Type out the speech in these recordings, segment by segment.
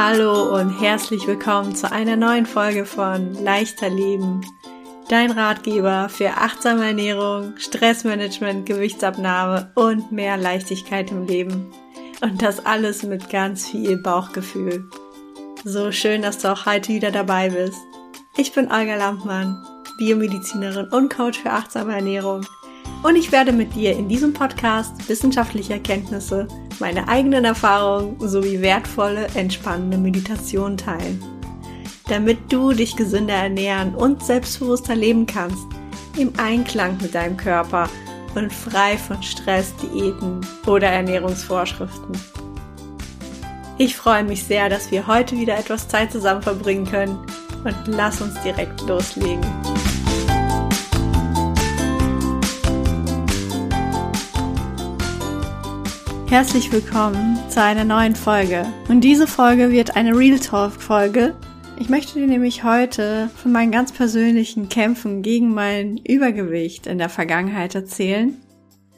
Hallo und herzlich willkommen zu einer neuen Folge von Leichter Leben. Dein Ratgeber für achtsame Ernährung, Stressmanagement, Gewichtsabnahme und mehr Leichtigkeit im Leben. Und das alles mit ganz viel Bauchgefühl. So schön, dass du auch heute wieder dabei bist. Ich bin Olga Lampmann, Biomedizinerin und Coach für achtsame Ernährung. Und ich werde mit dir in diesem Podcast wissenschaftliche Erkenntnisse, meine eigenen Erfahrungen sowie wertvolle, entspannende Meditation teilen. Damit du dich gesünder ernähren und selbstbewusster leben kannst, im Einklang mit deinem Körper und frei von Stress, Diäten oder Ernährungsvorschriften. Ich freue mich sehr, dass wir heute wieder etwas Zeit zusammen verbringen können und lass uns direkt loslegen. Herzlich willkommen zu einer neuen Folge. Und diese Folge wird eine Real Talk Folge. Ich möchte dir nämlich heute von meinen ganz persönlichen Kämpfen gegen mein Übergewicht in der Vergangenheit erzählen.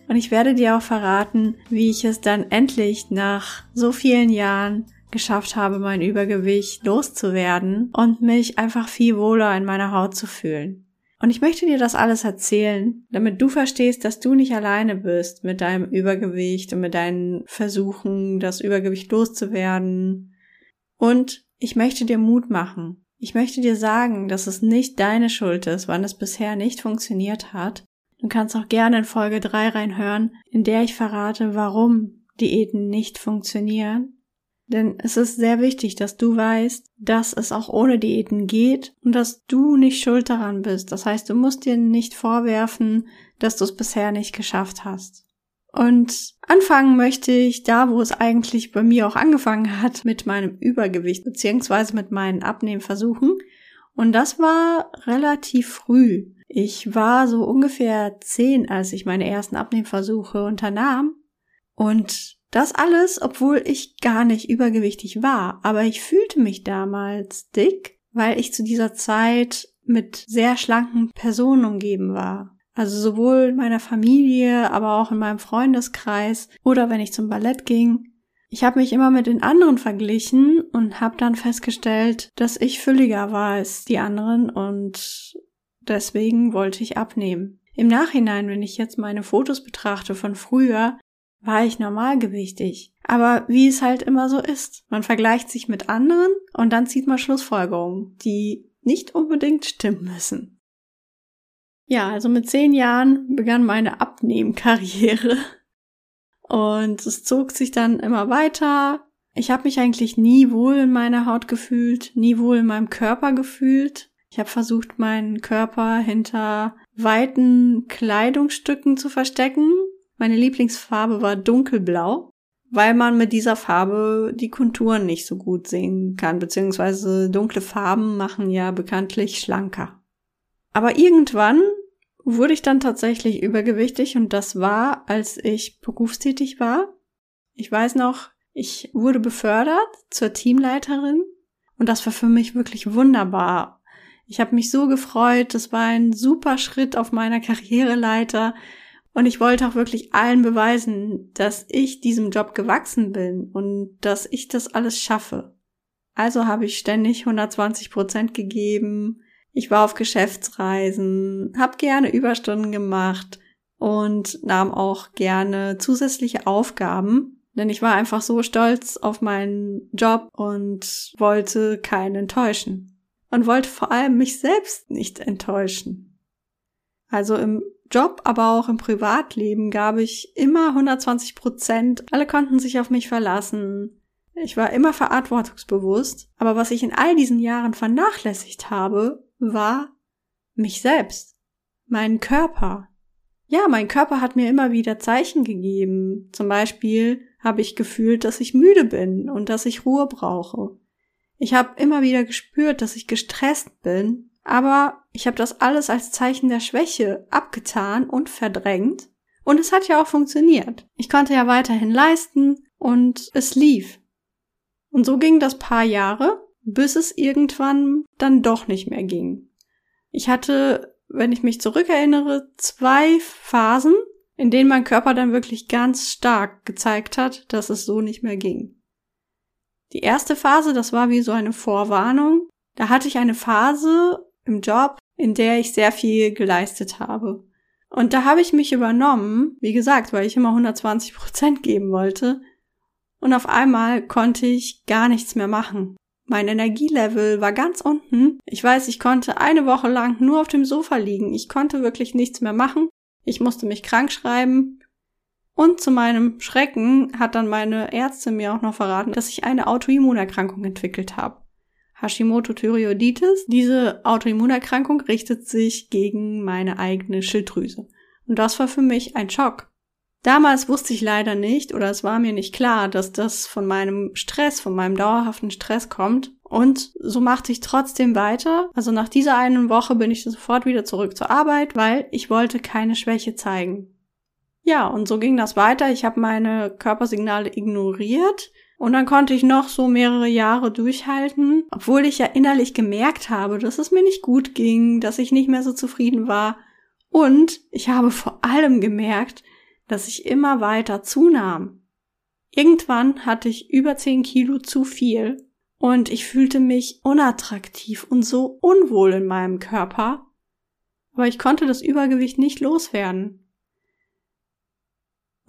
Und ich werde dir auch verraten, wie ich es dann endlich nach so vielen Jahren geschafft habe, mein Übergewicht loszuwerden und mich einfach viel wohler in meiner Haut zu fühlen. Und ich möchte dir das alles erzählen, damit du verstehst, dass du nicht alleine bist mit deinem Übergewicht und mit deinen Versuchen, das Übergewicht loszuwerden. Und ich möchte dir Mut machen. Ich möchte dir sagen, dass es nicht deine Schuld ist, wann es bisher nicht funktioniert hat. Du kannst auch gerne in Folge 3 reinhören, in der ich verrate, warum Diäten nicht funktionieren denn es ist sehr wichtig, dass du weißt, dass es auch ohne Diäten geht und dass du nicht schuld daran bist. Das heißt, du musst dir nicht vorwerfen, dass du es bisher nicht geschafft hast. Und anfangen möchte ich da, wo es eigentlich bei mir auch angefangen hat, mit meinem Übergewicht beziehungsweise mit meinen Abnehmversuchen. Und das war relativ früh. Ich war so ungefähr zehn, als ich meine ersten Abnehmversuche unternahm. Und das alles, obwohl ich gar nicht übergewichtig war, aber ich fühlte mich damals dick, weil ich zu dieser Zeit mit sehr schlanken Personen umgeben war. Also sowohl in meiner Familie, aber auch in meinem Freundeskreis oder wenn ich zum Ballett ging. Ich habe mich immer mit den anderen verglichen und habe dann festgestellt, dass ich fülliger war als die anderen und deswegen wollte ich abnehmen. Im Nachhinein, wenn ich jetzt meine Fotos betrachte von früher, war ich normalgewichtig. Aber wie es halt immer so ist, man vergleicht sich mit anderen und dann zieht man Schlussfolgerungen, die nicht unbedingt stimmen müssen. Ja, also mit zehn Jahren begann meine Abnehmkarriere und es zog sich dann immer weiter. Ich habe mich eigentlich nie wohl in meiner Haut gefühlt, nie wohl in meinem Körper gefühlt. Ich habe versucht, meinen Körper hinter weiten Kleidungsstücken zu verstecken, meine Lieblingsfarbe war dunkelblau, weil man mit dieser Farbe die Konturen nicht so gut sehen kann, beziehungsweise dunkle Farben machen ja bekanntlich schlanker. Aber irgendwann wurde ich dann tatsächlich übergewichtig und das war, als ich berufstätig war. Ich weiß noch, ich wurde befördert zur Teamleiterin und das war für mich wirklich wunderbar. Ich habe mich so gefreut, das war ein super Schritt auf meiner Karriereleiter. Und ich wollte auch wirklich allen beweisen, dass ich diesem Job gewachsen bin und dass ich das alles schaffe. Also habe ich ständig 120 Prozent gegeben. Ich war auf Geschäftsreisen, habe gerne Überstunden gemacht und nahm auch gerne zusätzliche Aufgaben, denn ich war einfach so stolz auf meinen Job und wollte keinen enttäuschen. Und wollte vor allem mich selbst nicht enttäuschen. Also im Job, aber auch im Privatleben gab ich immer 120 Prozent. Alle konnten sich auf mich verlassen. Ich war immer verantwortungsbewusst. Aber was ich in all diesen Jahren vernachlässigt habe, war mich selbst. Meinen Körper. Ja, mein Körper hat mir immer wieder Zeichen gegeben. Zum Beispiel habe ich gefühlt, dass ich müde bin und dass ich Ruhe brauche. Ich habe immer wieder gespürt, dass ich gestresst bin aber ich habe das alles als Zeichen der Schwäche abgetan und verdrängt. Und es hat ja auch funktioniert. Ich konnte ja weiterhin leisten und es lief. Und so ging das paar Jahre, bis es irgendwann dann doch nicht mehr ging. Ich hatte, wenn ich mich zurückerinnere, zwei Phasen, in denen mein Körper dann wirklich ganz stark gezeigt hat, dass es so nicht mehr ging. Die erste Phase, das war wie so eine Vorwarnung. Da hatte ich eine Phase im Job, in der ich sehr viel geleistet habe. Und da habe ich mich übernommen, wie gesagt, weil ich immer 120 Prozent geben wollte. Und auf einmal konnte ich gar nichts mehr machen. Mein Energielevel war ganz unten. Ich weiß, ich konnte eine Woche lang nur auf dem Sofa liegen. Ich konnte wirklich nichts mehr machen. Ich musste mich krank schreiben. Und zu meinem Schrecken hat dann meine Ärztin mir auch noch verraten, dass ich eine Autoimmunerkrankung entwickelt habe. Hashimoto-Thyreoiditis. Diese Autoimmunerkrankung richtet sich gegen meine eigene Schilddrüse. Und das war für mich ein Schock. Damals wusste ich leider nicht oder es war mir nicht klar, dass das von meinem Stress, von meinem dauerhaften Stress kommt. Und so machte ich trotzdem weiter. Also nach dieser einen Woche bin ich sofort wieder zurück zur Arbeit, weil ich wollte keine Schwäche zeigen. Ja, und so ging das weiter. Ich habe meine Körpersignale ignoriert und dann konnte ich noch so mehrere Jahre durchhalten, obwohl ich ja innerlich gemerkt habe, dass es mir nicht gut ging, dass ich nicht mehr so zufrieden war. Und ich habe vor allem gemerkt, dass ich immer weiter zunahm. Irgendwann hatte ich über 10 Kilo zu viel und ich fühlte mich unattraktiv und so unwohl in meinem Körper, aber ich konnte das Übergewicht nicht loswerden.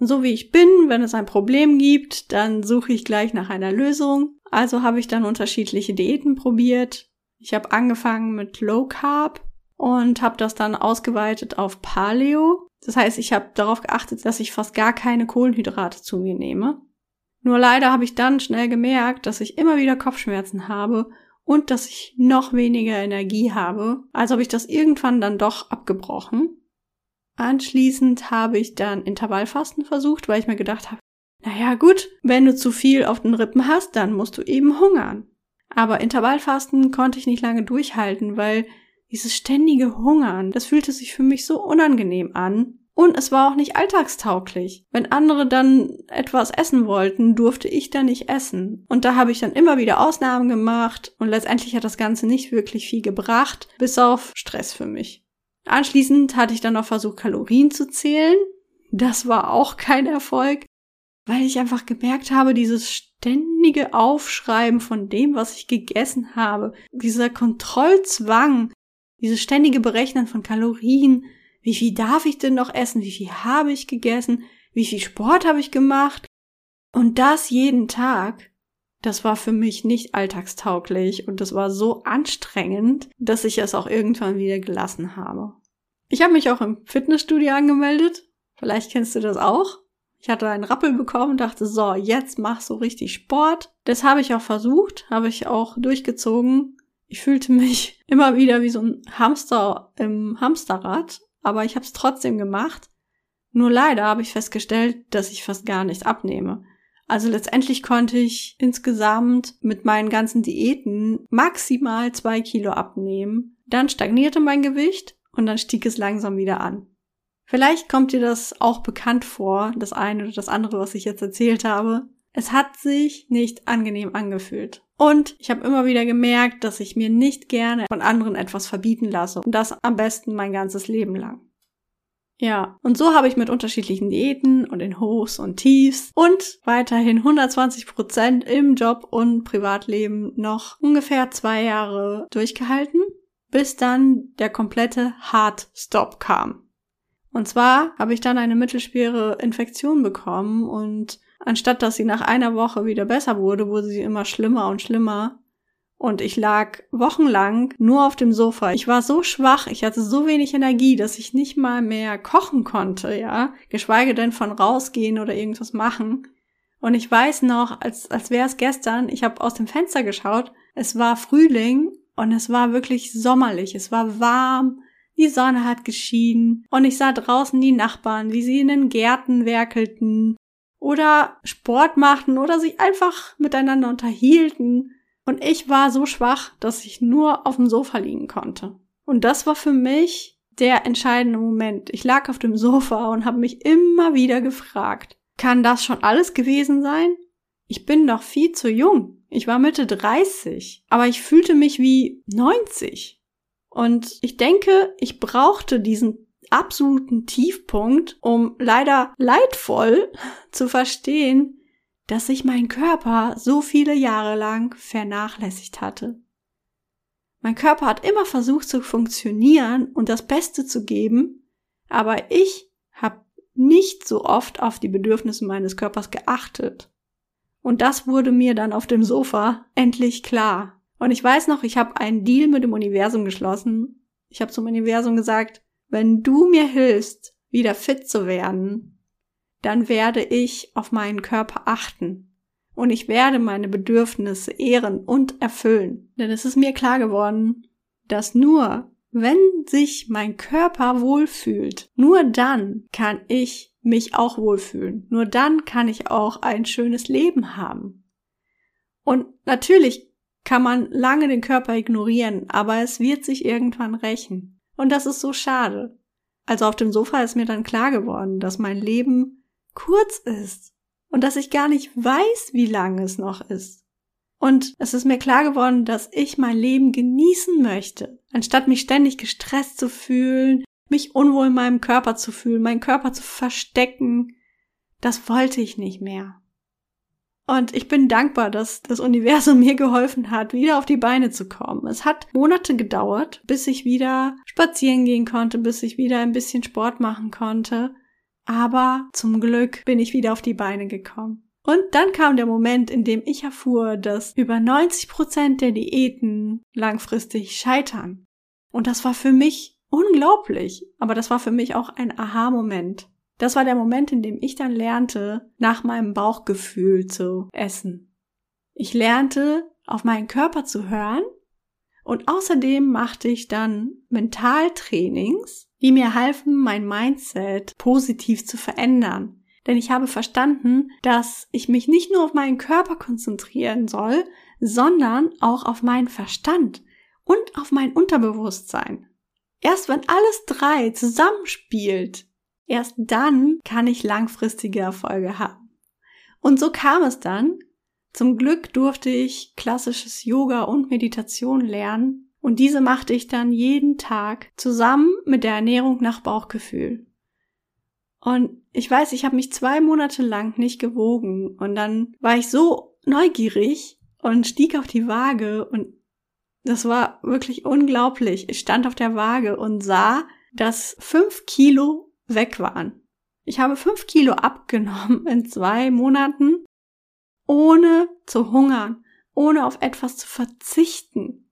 So wie ich bin, wenn es ein Problem gibt, dann suche ich gleich nach einer Lösung. Also habe ich dann unterschiedliche Diäten probiert. Ich habe angefangen mit Low Carb und habe das dann ausgeweitet auf Paleo. Das heißt, ich habe darauf geachtet, dass ich fast gar keine Kohlenhydrate zu mir nehme. Nur leider habe ich dann schnell gemerkt, dass ich immer wieder Kopfschmerzen habe und dass ich noch weniger Energie habe. Also habe ich das irgendwann dann doch abgebrochen. Anschließend habe ich dann Intervallfasten versucht, weil ich mir gedacht habe, naja gut, wenn du zu viel auf den Rippen hast, dann musst du eben hungern. Aber Intervallfasten konnte ich nicht lange durchhalten, weil dieses ständige Hungern, das fühlte sich für mich so unangenehm an. Und es war auch nicht alltagstauglich. Wenn andere dann etwas essen wollten, durfte ich dann nicht essen. Und da habe ich dann immer wieder Ausnahmen gemacht und letztendlich hat das Ganze nicht wirklich viel gebracht, bis auf Stress für mich. Anschließend hatte ich dann noch versucht, Kalorien zu zählen. Das war auch kein Erfolg, weil ich einfach gemerkt habe, dieses ständige Aufschreiben von dem, was ich gegessen habe, dieser Kontrollzwang, dieses ständige Berechnen von Kalorien, wie viel darf ich denn noch essen, wie viel habe ich gegessen, wie viel Sport habe ich gemacht und das jeden Tag, das war für mich nicht alltagstauglich und das war so anstrengend, dass ich es auch irgendwann wieder gelassen habe. Ich habe mich auch im Fitnessstudio angemeldet. Vielleicht kennst du das auch. Ich hatte einen Rappel bekommen und dachte, so, jetzt mach so richtig Sport. Das habe ich auch versucht, habe ich auch durchgezogen. Ich fühlte mich immer wieder wie so ein Hamster im Hamsterrad, aber ich habe es trotzdem gemacht. Nur leider habe ich festgestellt, dass ich fast gar nichts abnehme. Also letztendlich konnte ich insgesamt mit meinen ganzen Diäten maximal zwei Kilo abnehmen. Dann stagnierte mein Gewicht und dann stieg es langsam wieder an. Vielleicht kommt dir das auch bekannt vor, das eine oder das andere, was ich jetzt erzählt habe. Es hat sich nicht angenehm angefühlt. Und ich habe immer wieder gemerkt, dass ich mir nicht gerne von anderen etwas verbieten lasse. Und das am besten mein ganzes Leben lang. Ja, und so habe ich mit unterschiedlichen Diäten und in Hochs und Tiefs und weiterhin 120 Prozent im Job und Privatleben noch ungefähr zwei Jahre durchgehalten, bis dann der komplette Hard Stop kam. Und zwar habe ich dann eine mittelschwere Infektion bekommen und Anstatt dass sie nach einer Woche wieder besser wurde, wurde sie immer schlimmer und schlimmer. Und ich lag wochenlang nur auf dem Sofa. Ich war so schwach, ich hatte so wenig Energie, dass ich nicht mal mehr kochen konnte, ja. Geschweige denn von rausgehen oder irgendwas machen. Und ich weiß noch, als, als wäre es gestern, ich habe aus dem Fenster geschaut, es war Frühling und es war wirklich sommerlich, es war warm, die Sonne hat geschienen und ich sah draußen die Nachbarn, wie sie in den Gärten werkelten oder Sport machten oder sich einfach miteinander unterhielten. Und ich war so schwach, dass ich nur auf dem Sofa liegen konnte. Und das war für mich der entscheidende Moment. Ich lag auf dem Sofa und habe mich immer wieder gefragt, kann das schon alles gewesen sein? Ich bin doch viel zu jung. Ich war Mitte 30, aber ich fühlte mich wie 90. Und ich denke, ich brauchte diesen absoluten Tiefpunkt, um leider leidvoll zu verstehen, dass ich meinen Körper so viele Jahre lang vernachlässigt hatte. Mein Körper hat immer versucht zu funktionieren und das Beste zu geben, aber ich habe nicht so oft auf die Bedürfnisse meines Körpers geachtet. Und das wurde mir dann auf dem Sofa endlich klar. Und ich weiß noch, ich habe einen Deal mit dem Universum geschlossen. Ich habe zum Universum gesagt, wenn du mir hilfst, wieder fit zu werden, dann werde ich auf meinen Körper achten. Und ich werde meine Bedürfnisse ehren und erfüllen. Denn es ist mir klar geworden, dass nur wenn sich mein Körper wohlfühlt, nur dann kann ich mich auch wohlfühlen. Nur dann kann ich auch ein schönes Leben haben. Und natürlich kann man lange den Körper ignorieren, aber es wird sich irgendwann rächen. Und das ist so schade. Also auf dem Sofa ist mir dann klar geworden, dass mein Leben kurz ist und dass ich gar nicht weiß, wie lange es noch ist. Und es ist mir klar geworden, dass ich mein Leben genießen möchte, anstatt mich ständig gestresst zu fühlen, mich unwohl in meinem Körper zu fühlen, meinen Körper zu verstecken. Das wollte ich nicht mehr. Und ich bin dankbar, dass das Universum mir geholfen hat, wieder auf die Beine zu kommen. Es hat Monate gedauert, bis ich wieder spazieren gehen konnte, bis ich wieder ein bisschen Sport machen konnte. Aber zum Glück bin ich wieder auf die Beine gekommen. Und dann kam der Moment, in dem ich erfuhr, dass über 90 Prozent der Diäten langfristig scheitern. Und das war für mich unglaublich. Aber das war für mich auch ein Aha-Moment. Das war der Moment, in dem ich dann lernte, nach meinem Bauchgefühl zu essen. Ich lernte, auf meinen Körper zu hören und außerdem machte ich dann Mentaltrainings, die mir halfen, mein Mindset positiv zu verändern. Denn ich habe verstanden, dass ich mich nicht nur auf meinen Körper konzentrieren soll, sondern auch auf meinen Verstand und auf mein Unterbewusstsein. Erst wenn alles drei zusammenspielt, erst dann kann ich langfristige Erfolge haben. Und so kam es dann. Zum Glück durfte ich klassisches Yoga und Meditation lernen und diese machte ich dann jeden Tag zusammen mit der Ernährung nach Bauchgefühl. Und ich weiß, ich habe mich zwei Monate lang nicht gewogen und dann war ich so neugierig und stieg auf die Waage und das war wirklich unglaublich. Ich stand auf der Waage und sah, dass fünf Kilo weg waren. Ich habe fünf Kilo abgenommen in zwei Monaten, ohne zu hungern, ohne auf etwas zu verzichten.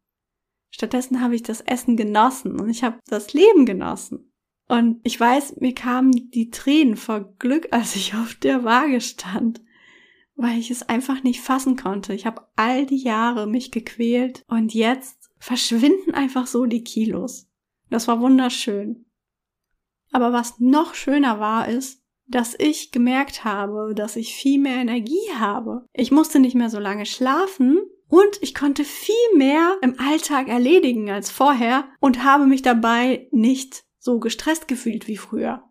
Stattdessen habe ich das Essen genossen und ich habe das Leben genossen. Und ich weiß, mir kamen die Tränen vor Glück, als ich auf der Waage stand, weil ich es einfach nicht fassen konnte. Ich habe all die Jahre mich gequält und jetzt verschwinden einfach so die Kilos. Das war wunderschön. Aber was noch schöner war, ist, dass ich gemerkt habe, dass ich viel mehr Energie habe. Ich musste nicht mehr so lange schlafen und ich konnte viel mehr im Alltag erledigen als vorher und habe mich dabei nicht so gestresst gefühlt wie früher.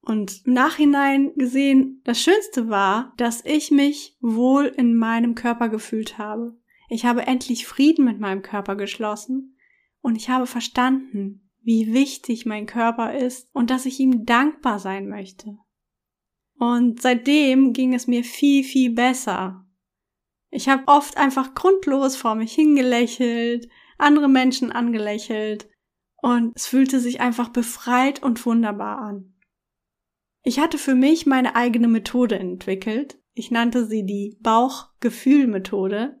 Und im Nachhinein gesehen, das Schönste war, dass ich mich wohl in meinem Körper gefühlt habe. Ich habe endlich Frieden mit meinem Körper geschlossen und ich habe verstanden, wie wichtig mein Körper ist und dass ich ihm dankbar sein möchte. Und seitdem ging es mir viel, viel besser. Ich habe oft einfach grundlos vor mich hingelächelt, andere Menschen angelächelt und es fühlte sich einfach befreit und wunderbar an. Ich hatte für mich meine eigene Methode entwickelt. Ich nannte sie die Bauchgefühlmethode.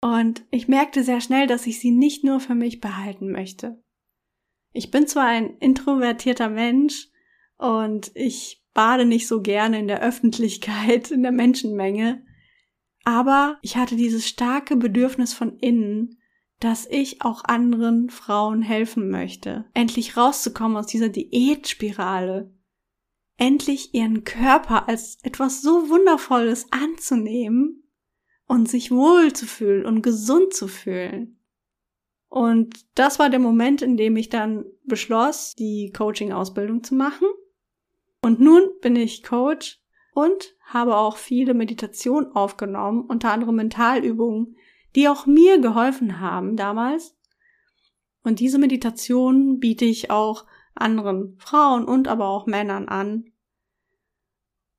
Und ich merkte sehr schnell, dass ich sie nicht nur für mich behalten möchte. Ich bin zwar ein introvertierter Mensch und ich bade nicht so gerne in der Öffentlichkeit, in der Menschenmenge, aber ich hatte dieses starke Bedürfnis von innen, dass ich auch anderen Frauen helfen möchte, endlich rauszukommen aus dieser Diätspirale, endlich ihren Körper als etwas so Wundervolles anzunehmen und sich wohl zu fühlen und gesund zu fühlen. Und das war der Moment, in dem ich dann beschloss, die Coaching-Ausbildung zu machen. Und nun bin ich Coach und habe auch viele Meditationen aufgenommen, unter anderem Mentalübungen, die auch mir geholfen haben damals. Und diese Meditation biete ich auch anderen Frauen und aber auch Männern an,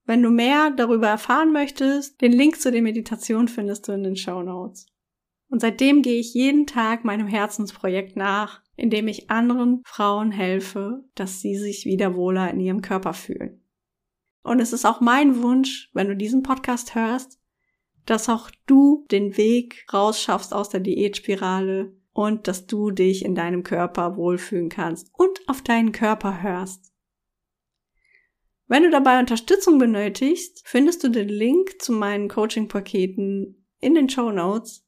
Wenn du mehr darüber erfahren möchtest, den Link zu den Meditationen findest du in den Show Notes. Und seitdem gehe ich jeden Tag meinem Herzensprojekt nach, indem ich anderen Frauen helfe, dass sie sich wieder wohler in ihrem Körper fühlen. Und es ist auch mein Wunsch, wenn du diesen Podcast hörst, dass auch du den Weg rausschaffst aus der Diätspirale und dass du dich in deinem Körper wohlfühlen kannst und auf deinen Körper hörst. Wenn du dabei Unterstützung benötigst, findest du den Link zu meinen Coaching-Paketen in den Show Notes.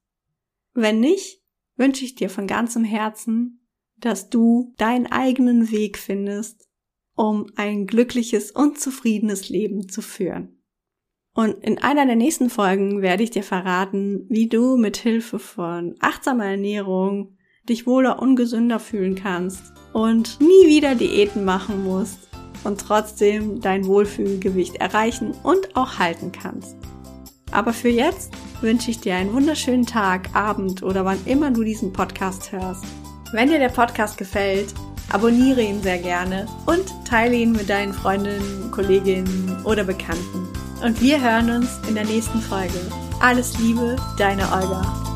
Wenn nicht, wünsche ich dir von ganzem Herzen, dass du deinen eigenen Weg findest, um ein glückliches und zufriedenes Leben zu führen. Und in einer der nächsten Folgen werde ich dir verraten, wie du mit Hilfe von achtsamer Ernährung dich wohler und gesünder fühlen kannst und nie wieder Diäten machen musst und trotzdem dein Wohlfühlgewicht erreichen und auch halten kannst. Aber für jetzt wünsche ich dir einen wunderschönen Tag, Abend oder wann immer du diesen Podcast hörst. Wenn dir der Podcast gefällt, abonniere ihn sehr gerne und teile ihn mit deinen Freundinnen, Kolleginnen oder Bekannten. Und wir hören uns in der nächsten Folge. Alles Liebe, deine Olga.